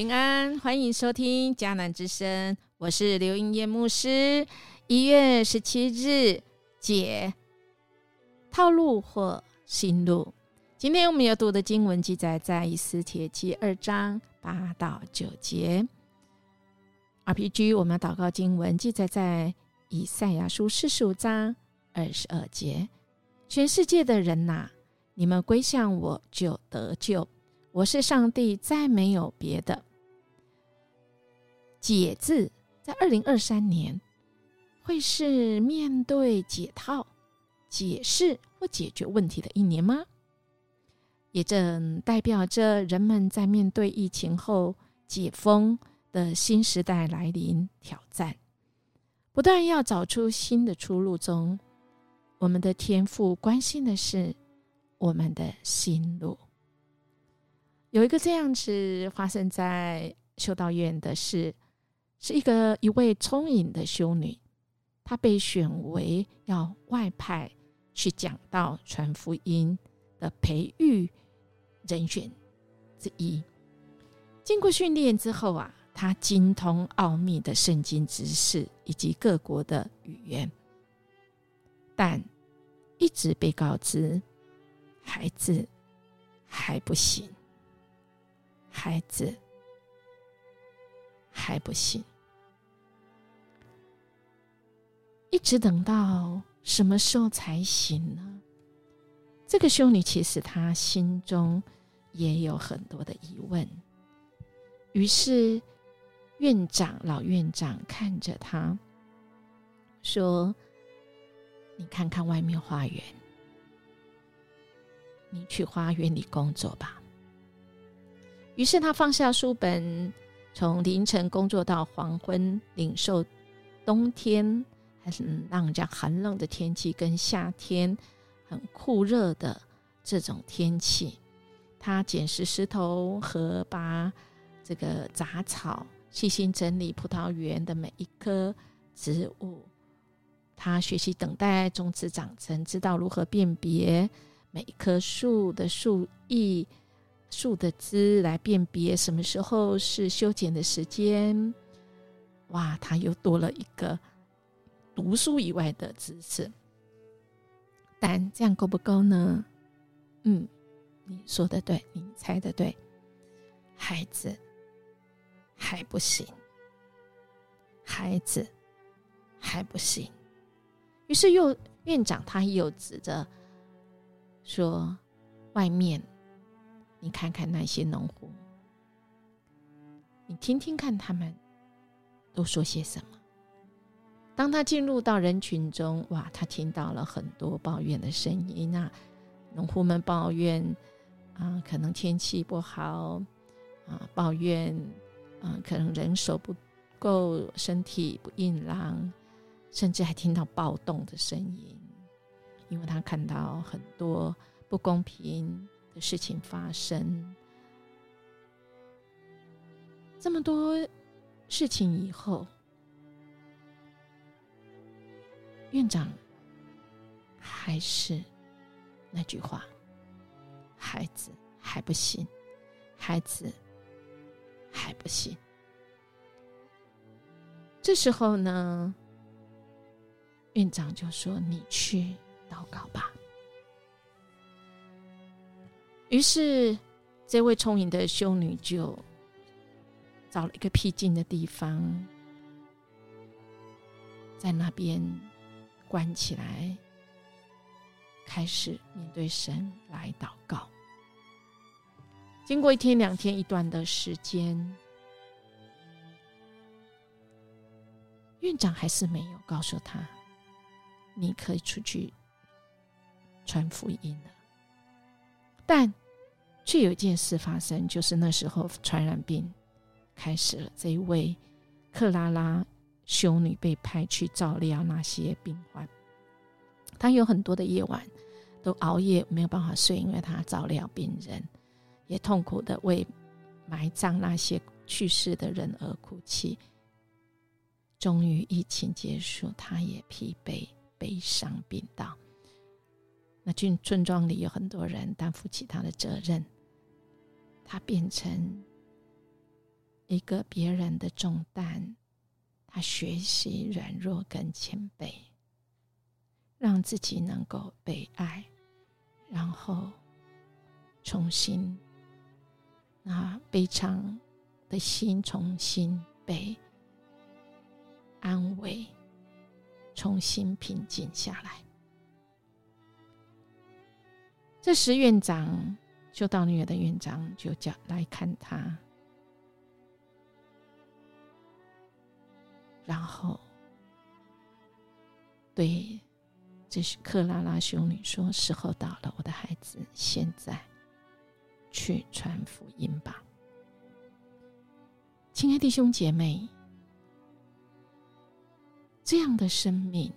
平安，欢迎收听迦南之声，我是刘英叶牧师。一月十七日，解套路或心路。今天我们要读的经文记载在以斯帖记二章八到九节。RPG 我们祷告经文记载在以赛亚书四十五章二十二节。全世界的人呐，你们归向我就得救。我是上帝，再没有别的。解字在二零二三年会是面对解套、解释或解决问题的一年吗？也正代表着人们在面对疫情后解封的新时代来临，挑战不断要找出新的出路中，我们的天赋关心的是我们的心路。有一个这样子发生在修道院的事，是一个一位聪颖的修女，她被选为要外派去讲道传福音的培育人选之一。经过训练之后啊，她精通奥秘的圣经知识以及各国的语言，但一直被告知孩子还不行。孩子还不行，一直等到什么时候才行呢？这个修女其实她心中也有很多的疑问。于是院长老院长看着她说：“你看看外面花园，你去花园里工作吧。”于是他放下书本，从凌晨工作到黄昏，领受冬天还是让人家寒冷的天气，跟夏天很酷热的这种天气。他捡拾石头和把这个杂草，细心整理葡萄园的每一棵植物。他学习等待种子长成，知道如何辨别每一棵树的树叶。树的枝来辨别什么时候是修剪的时间，哇，他又多了一个读书以外的知识。但这样够不够呢？嗯，你说的对，你猜的对，孩子还不行，孩子还不行。于是又院长他又指着说，外面。你看看那些农户，你听听看他们都说些什么。当他进入到人群中，哇，他听到了很多抱怨的声音啊！农户们抱怨啊，可能天气不好啊，抱怨啊，可能人手不够，身体不硬朗，甚至还听到暴动的声音，因为他看到很多不公平。的事情发生，这么多事情以后，院长还是那句话：孩子还不行，孩子还不行。这时候呢，院长就说：“你去祷告吧。”于是，这位聪颖的修女就找了一个僻静的地方，在那边关起来，开始面对神来祷告。经过一天、两天、一段的时间，院长还是没有告诉他，你可以出去传福音了。但却有一件事发生，就是那时候传染病开始了。这一位克拉拉修女被派去照料那些病患，她有很多的夜晚都熬夜没有办法睡，因为她照料病人，也痛苦的为埋葬那些去世的人而哭泣。终于疫情结束，她也疲惫、悲伤、病倒。那村村庄里有很多人担负起他的责任，他变成一个别人的重担，他学习软弱跟谦卑，让自己能够被爱，然后重新那悲伤的心重新被安慰，重新平静下来。这时，院长就到女儿的院长就叫来看他，然后对这是克拉拉修女说：“时候到了，我的孩子，现在去传福音吧。”亲爱的弟兄姐妹，这样的生命，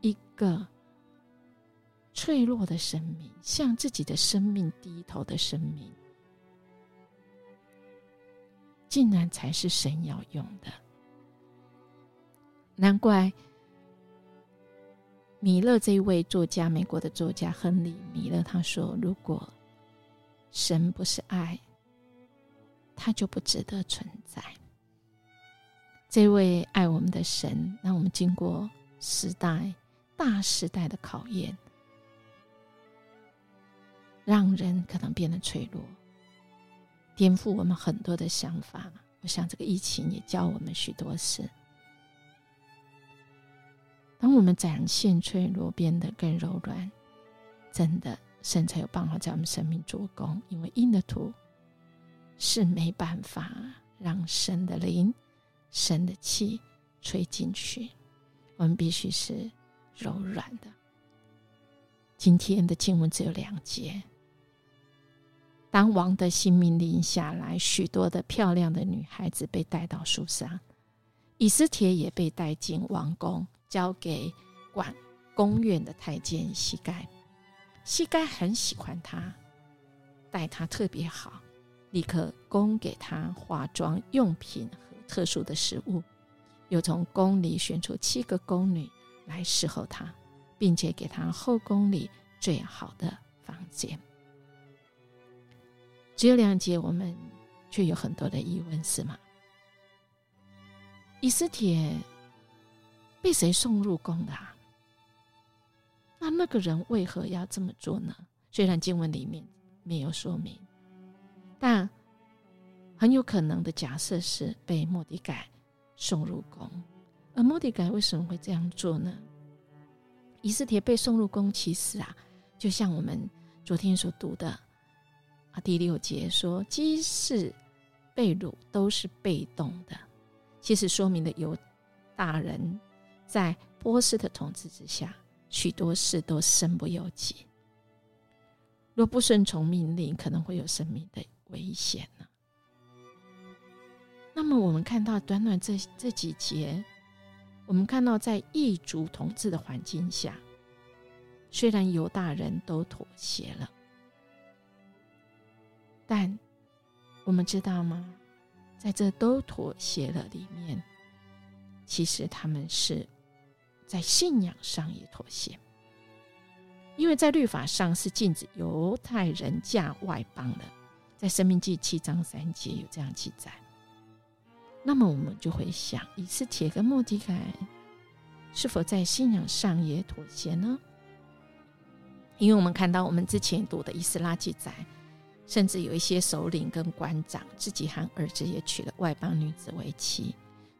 一个。脆弱的生命，向自己的生命低头的生命，竟然才是神要用的。难怪米勒这一位作家，美国的作家亨利·米勒他说：“如果神不是爱，他就不值得存在。”这位爱我们的神，让我们经过时代大时代的考验。让人可能变得脆弱，颠覆我们很多的想法。我想这个疫情也教我们许多事。我们展现脆弱，变得更柔软，真的神才有办法在我们生命做工。因为硬的土是没办法让神的灵、神的气吹进去，我们必须是柔软的。今天的经文只有两节。当王的新命令下来，许多的漂亮的女孩子被带到树上，以斯帖也被带进王宫，交给管宫院的太监膝盖。膝盖很喜欢他，待他特别好，立刻供给他化妆用品和特殊的食物，又从宫里选出七个宫女来侍候他，并且给他后宫里最好的房间。只有两节，我们却有很多的疑问，是吗？以斯帖被谁送入宫的？啊那那个人为何要这么做呢？虽然经文里面没有说明，但很有可能的假设是被莫迪改送入宫。而莫迪改为什么会这样做呢？以斯帖被送入宫，其实啊，就像我们昨天所读的啊。第六节说，即使被掳，都是被动的。其实说明的有大人在波斯的统治之下，许多事都身不由己。若不顺从命令，可能会有生命的危险呢。那么，我们看到短短这这几节，我们看到在异族统治的环境下，虽然犹大人都妥协了。但我们知道吗？在这都妥协了里面，其实他们是在信仰上也妥协，因为在律法上是禁止犹太人嫁外邦的，在《生命记》七章三节有这样记载。那么我们就会想，以斯帖跟莫迪凯是否在信仰上也妥协呢？因为我们看到我们之前读的《以斯拉》记载。甚至有一些首领跟官长自己和儿子也娶了外邦女子为妻，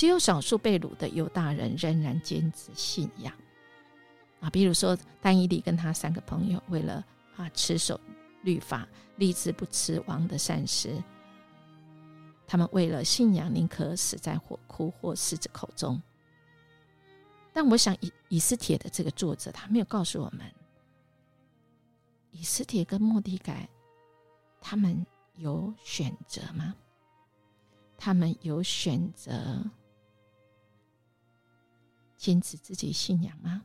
只有少数被掳的犹大人仍然坚持信仰。啊，比如说丹伊利跟他三个朋友，为了啊持守律法，立志不吃王的膳食。他们为了信仰，宁可死在火窟或狮子口中。但我想，以以斯帖的这个作者，他没有告诉我们，以斯帖跟莫迪改。他们有选择吗？他们有选择坚持自己信仰吗？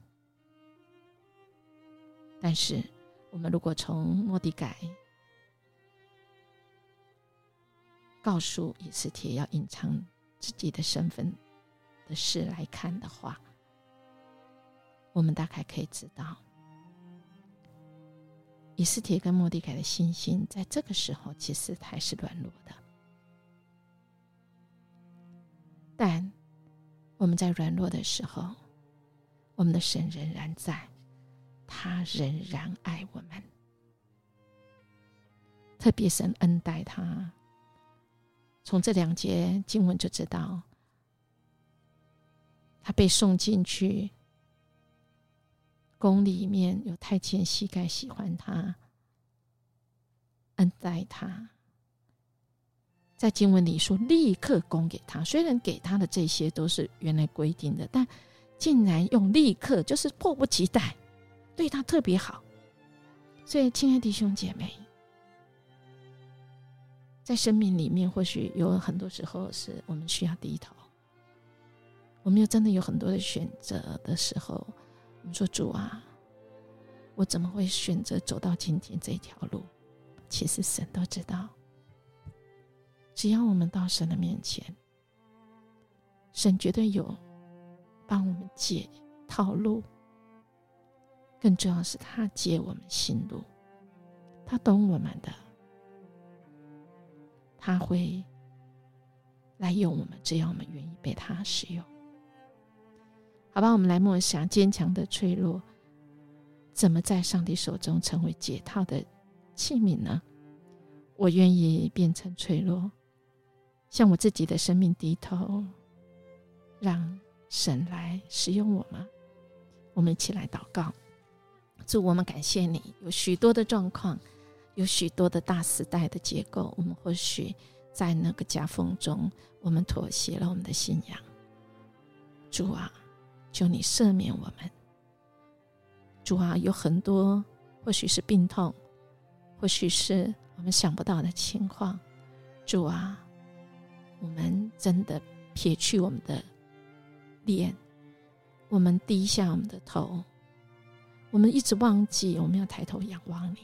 但是，我们如果从莫迪改告诉以斯帖要隐藏自己的身份的事来看的话，我们大概可以知道。以斯帖跟莫迪改的信心，在这个时候其实还是软弱的。但我们在软弱的时候，我们的神仍然在，他仍然爱我们。特别神恩待他，从这两节经文就知道，他被送进去宫里面，有太监膝盖喜欢他，恩待他。在经文里说，立刻供给他。虽然给他的这些都是原来规定的，但竟然用立刻，就是迫不及待，对他特别好。所以，亲爱的弟兄姐妹。在生命里面，或许有很多时候是我们需要低头。我们又真的有很多的选择的时候，我们说：“主啊，我怎么会选择走到今天这条路？”其实神都知道，只要我们到神的面前，神绝对有帮我们解套路。更重要是他解我们心路，他懂我们的。他会来用我们，只要我们愿意被他使用。好吧，我们来默想：坚强的脆弱，怎么在上帝手中成为解套的器皿呢？我愿意变成脆弱，向我自己的生命低头，让神来使用我吗？我们一起来祷告，祝我们感谢你，有许多的状况。有许多的大时代的结构，我们或许在那个夹缝中，我们妥协了我们的信仰。主啊，求你赦免我们。主啊，有很多或许是病痛，或许是我们想不到的情况。主啊，我们真的撇去我们的脸，我们低下我们的头，我们一直忘记我们要抬头仰望你。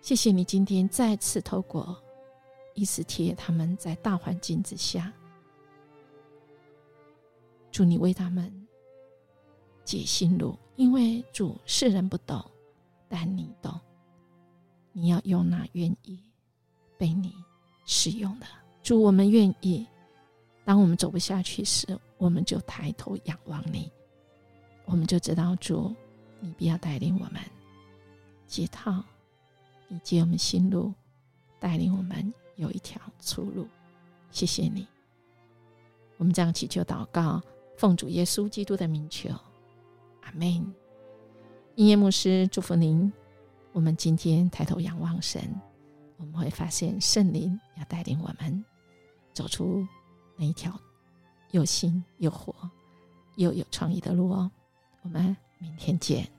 谢谢你今天再次透过伊斯帖他们在大环境之下，祝你为他们解心路，因为主世人不懂，但你懂。你要用那愿意被你使用的，祝我们愿意。当我们走不下去时，我们就抬头仰望你，我们就知道主，你必要带领我们解套。以及我们心路，带领我们有一条出路。谢谢你，我们这样祈求祷告，奉主耶稣基督的名求，阿门。音乐牧师祝福您。我们今天抬头仰望神，我们会发现圣灵要带领我们走出那一条又新又活又有创意的路哦。我们明天见。